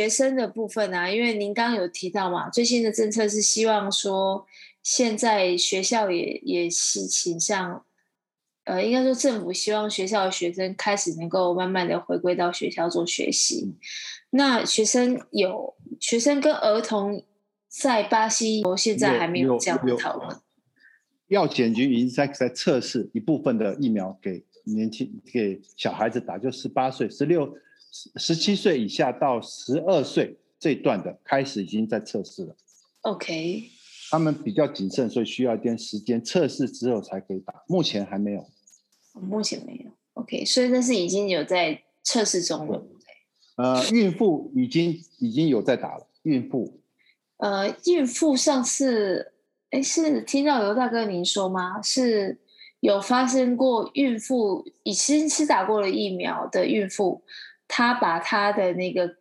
有学生的部分啊，因为您刚刚有提到嘛，最新的政策是希望说，现在学校也也是倾向，呃，应该说政府希望学校的学生开始能够慢慢的回归到学校做学习。那学生有学生跟儿童在巴西，现在还没有这样的讨论。药检局已经在在测试一部分的疫苗给年轻给小孩子打，就十八岁、十六、十七岁以下到十二岁这一段的开始已经在测试了。OK，他们比较谨慎，所以需要一点时间测试之后才可以打。目前还没有，目前没有。OK，所以那是已经有在测试中了。呃，孕妇已经已经有在打了。孕妇，呃，孕妇上次。哎，是听到刘大哥您说吗？是有发生过孕妇已经是打过了疫苗的孕妇，她把他的那个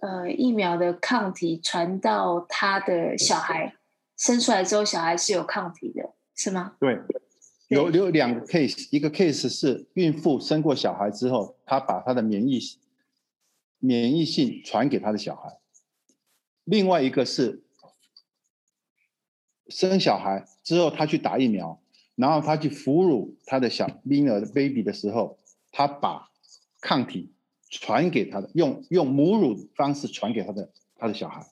呃疫苗的抗体传到他的小孩生出来之后，小孩是有抗体的，是吗？对，有有两个 case，一个 case 是孕妇生过小孩之后，她把她的免疫免疫性传给她的小孩，另外一个是。生小孩之后，他去打疫苗，然后他去哺乳他的小婴儿的 baby 的时候，他把抗体传给他的，用用母乳方式传给他的他的小孩，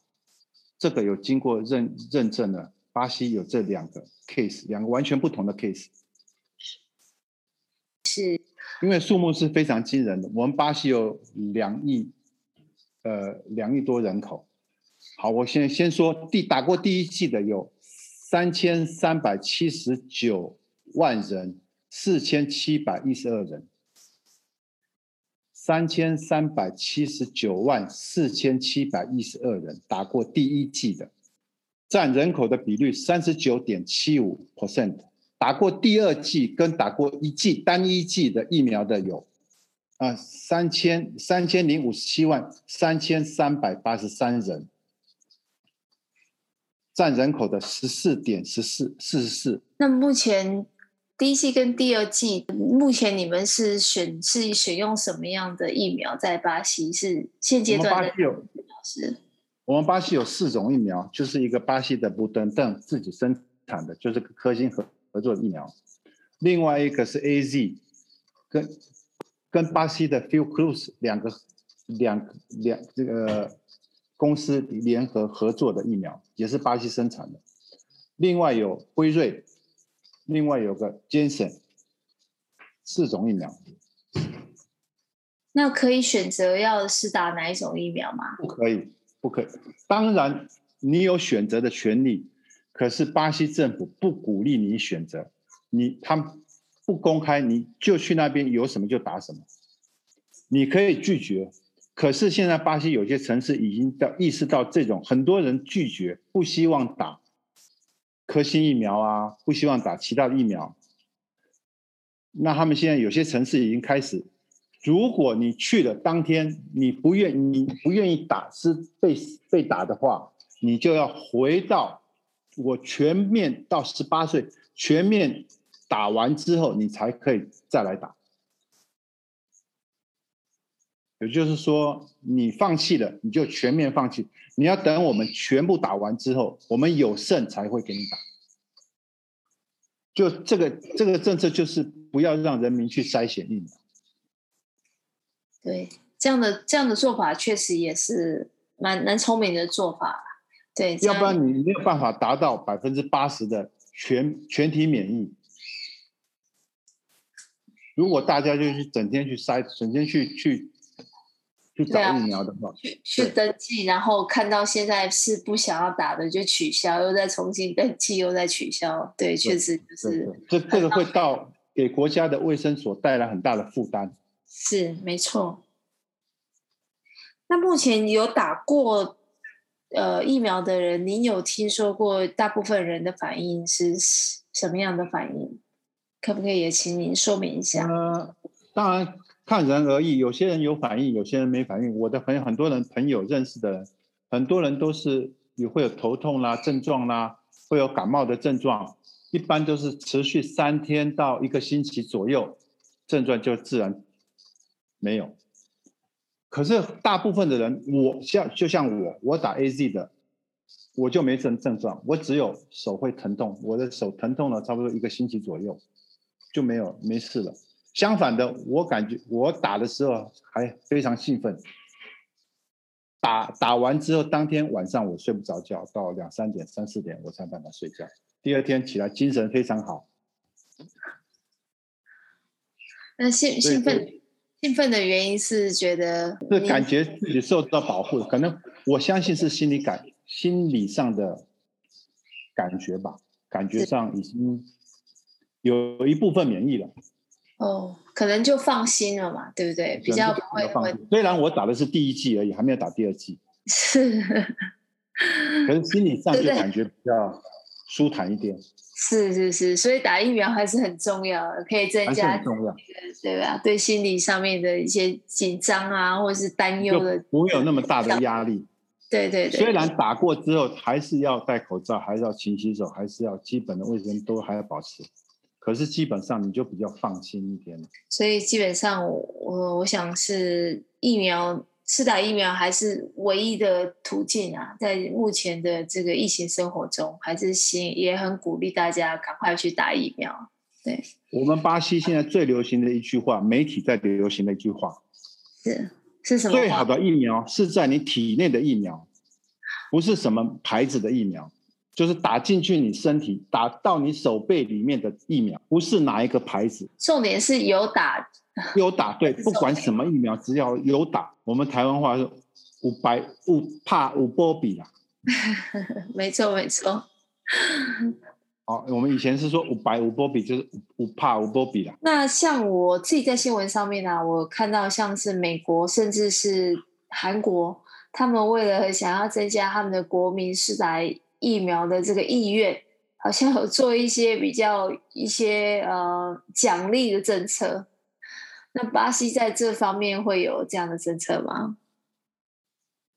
这个有经过认认证的。巴西有这两个 case，两个完全不同的 case，是，因为数目是非常惊人的。我们巴西有两亿，呃，两亿多人口。好，我先先说第打过第一剂的有。三千三百七十九万人，四千七百一十二人。三千三百七十九万四千七百一十二人打过第一剂的，占人口的比率三十九点七五 percent。打过第二剂跟打过一剂单一剂的疫苗的有，啊，三千三千零五十七万三千三百八十三人。占人口的十四点十四四十四。那目前第一季跟第二季，目前你们是选是选用什么样的疫苗？在巴西是现阶段的？是。我们巴西有四种疫苗，就是一个巴西的布登登自己生产的，就是科兴合合作的疫苗。另外一个是 AZ，跟跟巴西的 f e w c r u z 两个两两这个。公司联合合作的疫苗也是巴西生产的，另外有辉瑞，另外有个 Janssen，四种疫苗。那可以选择要是打哪一种疫苗吗？不可以，不可以。当然你有选择的权利，可是巴西政府不鼓励你选择，你他们不公开，你就去那边有什么就打什么，你可以拒绝。可是现在巴西有些城市已经到意识到这种，很多人拒绝，不希望打科兴疫苗啊，不希望打其他的疫苗。那他们现在有些城市已经开始，如果你去了当天你不愿你不愿意打是被被打的话，你就要回到我全面到十八岁全面打完之后，你才可以再来打。也就是说，你放弃了，你就全面放弃。你要等我们全部打完之后，我们有剩才会给你打。就这个这个政策，就是不要让人民去筛选疫苗。对，这样的这样的做法确实也是蛮蛮聪明的做法。对，要不然你没有办法达到百分之八十的全全体免疫。如果大家就是整天去筛，整天去去。去找疫苗的话，去去登记，然后看到现在是不想要打的就取消，又再重新登记，又再取消。对，确实就是这这个会到给国家的卫生所带来很大的负担。是没错。那目前有打过呃疫苗的人，您有听说过大部分人的反应是什么样的反应？可不可以也请您说明一下？呃，当然。看人而异，有些人有反应，有些人没反应。我的朋友，很多人朋友认识的人，很多人都是也会有头痛啦、症状啦，会有感冒的症状，一般都是持续三天到一个星期左右，症状就自然没有。可是大部分的人，我像就像我，我打 AZ 的，我就没症症状，我只有手会疼痛，我的手疼痛了差不多一个星期左右，就没有没事了。相反的，我感觉我打的时候还非常兴奋，打打完之后，当天晚上我睡不着觉，到两三点、三四点我才办法睡觉，第二天起来精神非常好。那兴兴奋兴奋的原因是觉得是感觉自己受到保护，可能我相信是心理感心理上的感觉吧，感觉上已经有一部分免疫了。哦，可能就放心了嘛，对不对？比较不会放心。虽然我打的是第一季而已，还没有打第二季。是。可是心理上就感觉比较舒坦一点。是是是，所以打疫苗还是很重要的，可以增加重要，对吧？对心理上面的一些紧张啊，或者是担忧的，不会有那么大的压力。对对对。虽然打过之后，还是要戴口罩，还是要勤洗手，还是要基本的卫生都还要保持。可是基本上你就比较放心一点。所以基本上我我我想是疫苗，是打疫苗还是唯一的途径啊，在目前的这个疫情生活中，还是行也很鼓励大家赶快去打疫苗。对，我们巴西现在最流行的一句话，媒体在流行的一句话是是什么？最好的疫苗是在你体内的疫苗，不是什么牌子的疫苗。就是打进去你身体，打到你手背里面的疫苗，不是哪一个牌子。重点是有打，有打，对，不管什么疫苗，只要有打。我们台湾话是“五百五怕五波比”啦。没错，没错。哦，我们以前是说“五百五波比”，就是“五怕五波比”啦。那像我自己在新闻上面呢、啊，我看到像是美国，甚至是韩国，他们为了想要增加他们的国民施打。疫苗的这个意愿，好像有做一些比较一些呃奖励的政策。那巴西在这方面会有这样的政策吗？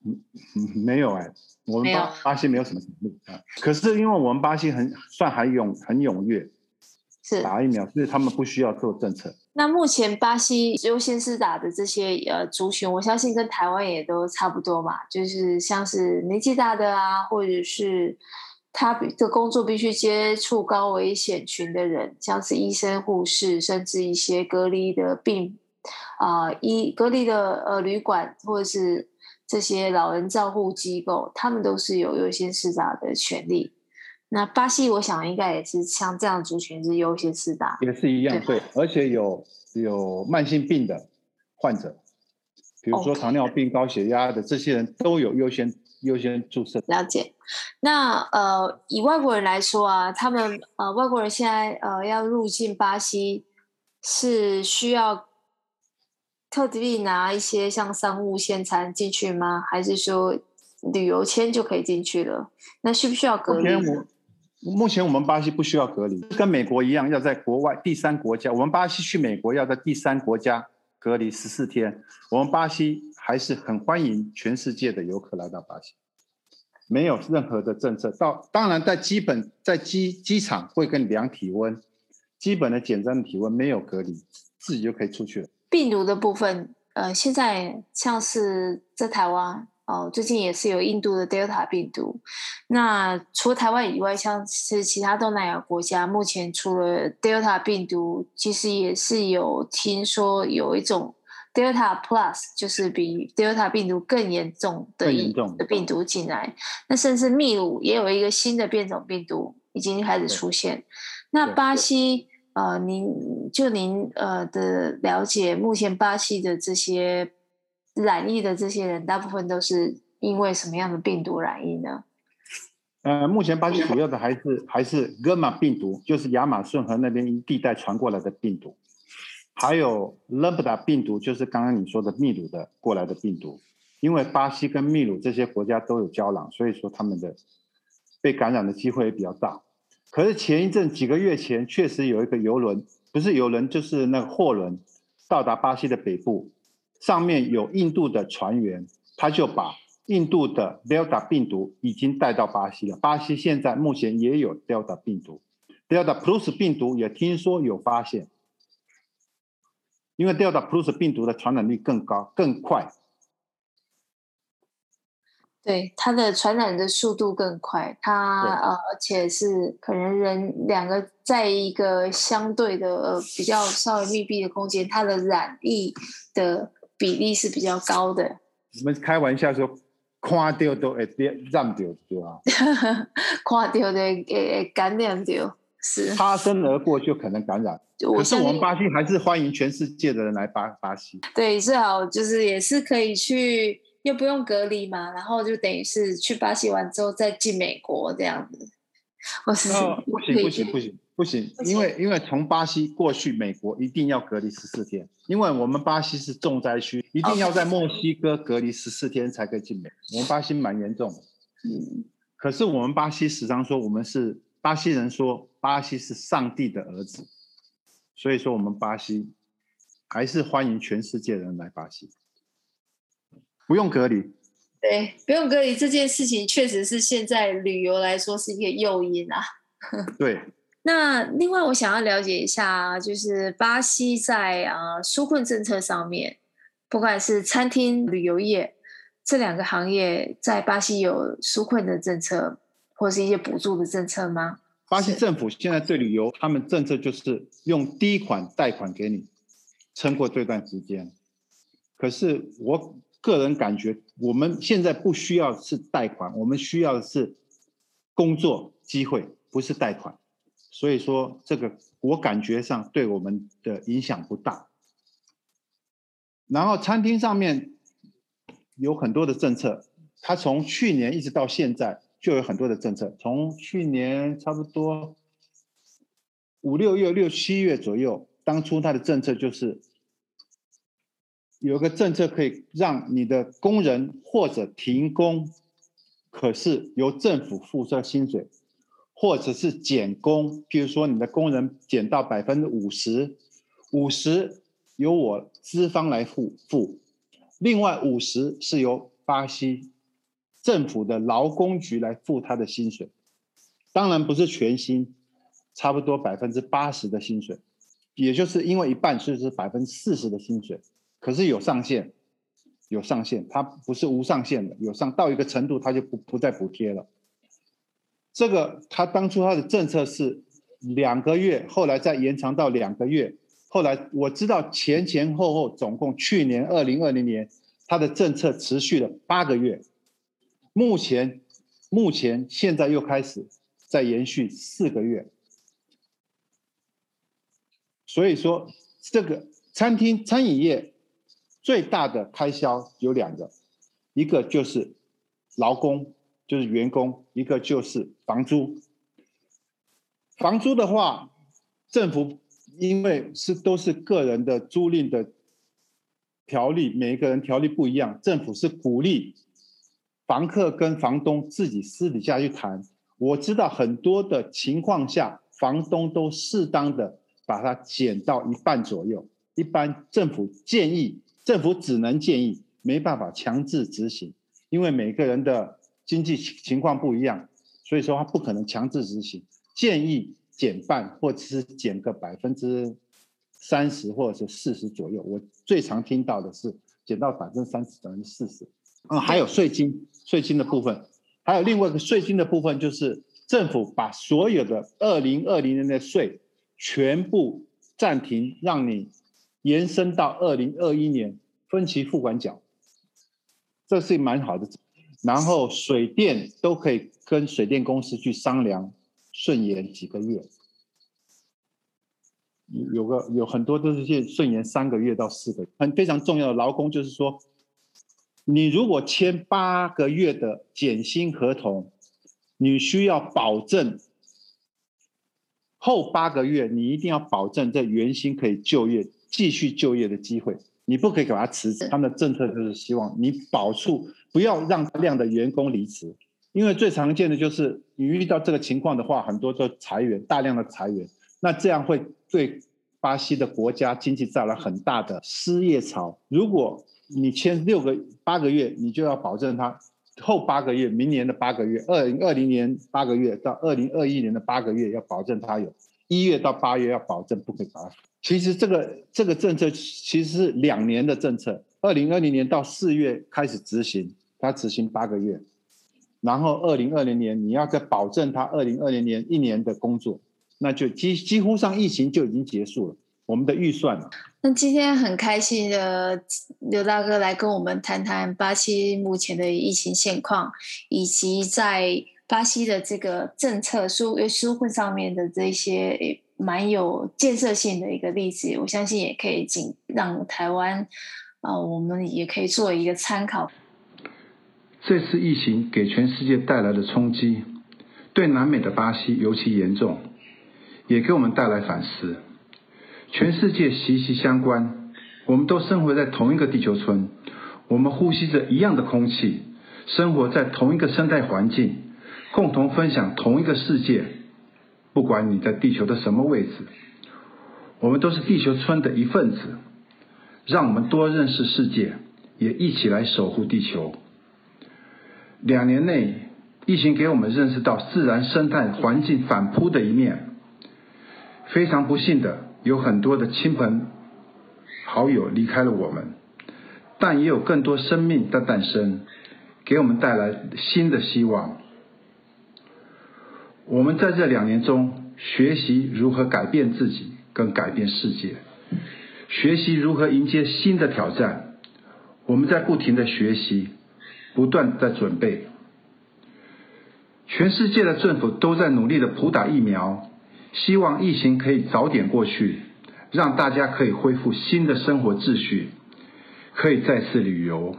嗯，没有哎、欸，我们巴巴西没有什么奖励啊。可是因为我们巴西很算还勇很踊跃，是打疫苗，所以他们不需要做政策。那目前巴西优先施打的这些呃族群，我相信跟台湾也都差不多嘛，就是像是年纪大的啊，或者是他的工作必须接触高危险群的人，像是医生、护士，甚至一些隔离的病啊，医、隔离的呃旅馆，或者是这些老人照护机构，他们都是有优先施打的权利。那巴西，我想应该也是像这样族群是优先四大，也是一样，对，对，而且有有慢性病的患者，比如说糖尿病、高血压的这些人都有优先优先注射。了解。那呃，以外国人来说啊，他们呃外国人现在呃要入境巴西是需要特地拿一些像商务签才能进去吗？还是说旅游签就可以进去了？那需不需要隔离？目前我们巴西不需要隔离，跟美国一样，要在国外第三国家。我们巴西去美国要在第三国家隔离十四天。我们巴西还是很欢迎全世界的游客来到巴西，没有任何的政策。到当然在基本在机机场会跟你量体温，基本的简单的体温没有隔离，自己就可以出去了。病毒的部分，呃，现在像是在台湾。哦，最近也是有印度的 Delta 病毒。那除了台湾以外，像是其他东南亚国家，目前除了 Delta 病毒，其实也是有听说有一种 Delta Plus，就是比 Delta 病毒更严重的病毒进来。那甚至秘鲁也有一个新的变种病毒已经开始出现。那巴西，呃，您就您呃的了解，目前巴西的这些。染疫的这些人，大部分都是因为什么样的病毒染疫呢？呃，目前巴西主要的还是还是戈马病毒，就是亚马逊河那边地带传过来的病毒，还有勒布达病毒，就是刚刚你说的秘鲁的过来的病毒。因为巴西跟秘鲁这些国家都有交壤，所以说他们的被感染的机会也比较大。可是前一阵几个月前，确实有一个游轮，不是游轮就是那个货轮，到达巴西的北部。上面有印度的船员，他就把印度的 Delta 病毒已经带到巴西了。巴西现在目前也有 Delta 病毒，Delta Plus 病毒也听说有发现，因为 Delta Plus 病毒的传染力更高、更快，对，它的传染的速度更快，它呃，而且是可能人两个在一个相对的呃比较稍微密闭的空间，它的染疫的比例是比较高的。我们开玩笑说，看掉都会染掉，对吧？看掉的会感染掉，是擦身而过就可能感染。可是我们巴西还是欢迎全世界的人来巴巴西。对，最好就是也是可以去。又不用隔离嘛，然后就等于是去巴西完之后再进美国这样子。我是、哦、不行不行不行不行，因为因为从巴西过去美国一定要隔离十四天，因为我们巴西是重灾区，一定要在墨西哥隔离十四天才可以进美。我们巴西蛮严重的，嗯，可是我们巴西时常说我们是巴西人说巴西是上帝的儿子，所以说我们巴西还是欢迎全世界人来巴西。不用隔离，对，不用隔离这件事情确实是现在旅游来说是一个诱因啊。对。那另外我想要了解一下，就是巴西在啊纾困政策上面，不管是餐厅、旅游业这两个行业，在巴西有纾困的政策或是一些补助的政策吗？巴西政府现在对旅游，他们政策就是用第一款贷款给你，撑过这段时间。可是我。个人感觉，我们现在不需要是贷款，我们需要的是工作机会，不是贷款。所以说，这个我感觉上对我们的影响不大。然后餐厅上面有很多的政策，它从去年一直到现在就有很多的政策。从去年差不多五六月、六七月左右，当初它的政策就是。有个政策可以让你的工人或者停工，可是由政府付这薪水，或者是减工，譬如说你的工人减到百分之五十，五十由我资方来付付，另外五十是由巴西政府的劳工局来付他的薪水，当然不是全薪，差不多百分之八十的薪水，也就是因为一半，所以是百分之四十的薪水。可是有上限，有上限，它不是无上限的，有上到一个程度，它就不不再补贴了。这个他当初他的政策是两个月，后来再延长到两个月，后来我知道前前后后总共去年二零二零年，他的政策持续了八个月，目前目前现在又开始再延续四个月，所以说这个餐厅餐饮业。最大的开销有两个，一个就是劳工，就是员工；一个就是房租。房租的话，政府因为是都是个人的租赁的条例，每一个人条例不一样，政府是鼓励房客跟房东自己私底下去谈。我知道很多的情况下，房东都适当的把它减到一半左右。一般政府建议。政府只能建议，没办法强制执行，因为每个人的经济情况不一样，所以说他不可能强制执行。建议减半，或者是减个百分之三十或者是四十左右。我最常听到的是减到百分之三十、百分之四十。嗯，还有税金，税金的部分，还有另外一个税金的部分，就是政府把所有的二零二零年的税全部暂停，让你。延伸到二零二一年分期付款缴，这是蛮好的。然后水电都可以跟水电公司去商量顺延几个月，有个有很多都是去顺延三个月到四个月。很非常重要的劳工就是说，你如果签八个月的减薪合同，你需要保证后八个月你一定要保证在原薪可以就业。继续就业的机会，你不可以给他辞职。他们的政策就是希望你保住，不要让大量的员工离职，因为最常见的就是你遇到这个情况的话，很多都裁员，大量的裁员，那这样会对巴西的国家经济带来很大的失业潮。如果你签六个八个月，你就要保证他后八个月，明年的八个月，二零二零年八个月到二零二一年的八个月，要保证他有一月到八月要保证不可以把他。其实这个这个政策其实是两年的政策，二零二零年到四月开始执行，它执行八个月，然后二零二零年你要再保证他二零二零年一年的工作，那就几几乎上疫情就已经结束了。我们的预算。那今天很开心的刘大哥来跟我们谈谈巴西目前的疫情现况，以及在巴西的这个政策纾纾困上面的这些蛮有建设性的一个例子，我相信也可以仅让台湾啊、我们也可以做一个参考。这次疫情给全世界带来的冲击，对南美的巴西尤其严重，也给我们带来反思。全世界息息相关，我们都生活在同一个地球村，我们呼吸着一样的空气，生活在同一个生态环境，共同分享同一个世界。不管你在地球的什么位置，我们都是地球村的一份子。让我们多认识世界，也一起来守护地球。两年内，疫情给我们认识到自然生态环境反扑的一面。非常不幸的，有很多的亲朋好友离开了我们，但也有更多生命的诞生，给我们带来新的希望。我们在这两年中学习如何改变自己，跟改变世界，学习如何迎接新的挑战。我们在不停的学习。不断在准备，全世界的政府都在努力的普打疫苗，希望疫情可以早点过去，让大家可以恢复新的生活秩序，可以再次旅游。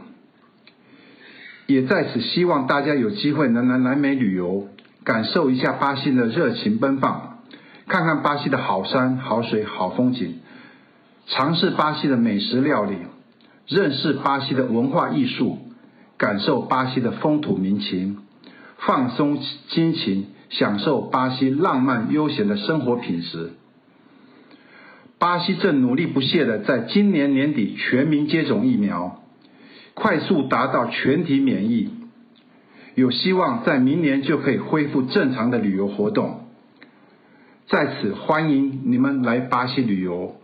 也在此希望大家有机会能来南美旅游，感受一下巴西的热情奔放，看看巴西的好山好水好风景，尝试巴西的美食料理，认识巴西的文化艺术。感受巴西的风土民情，放松心情，享受巴西浪漫悠闲的生活品质。巴西正努力不懈地在今年年底全民接种疫苗，快速达到全体免疫，有希望在明年就可以恢复正常的旅游活动。在此欢迎你们来巴西旅游。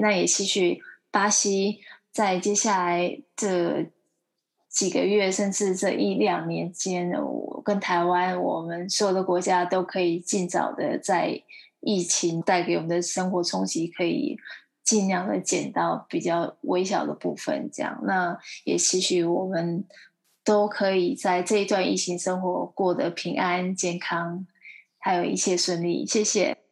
那也继续巴西。在接下来这几个月，甚至这一两年间，我跟台湾，我们所有的国家都可以尽早的在疫情带给我们的生活冲击，可以尽量的减到比较微小的部分。这样，那也期许我们都可以在这一段疫情生活过得平安健康，还有一切顺利。谢谢。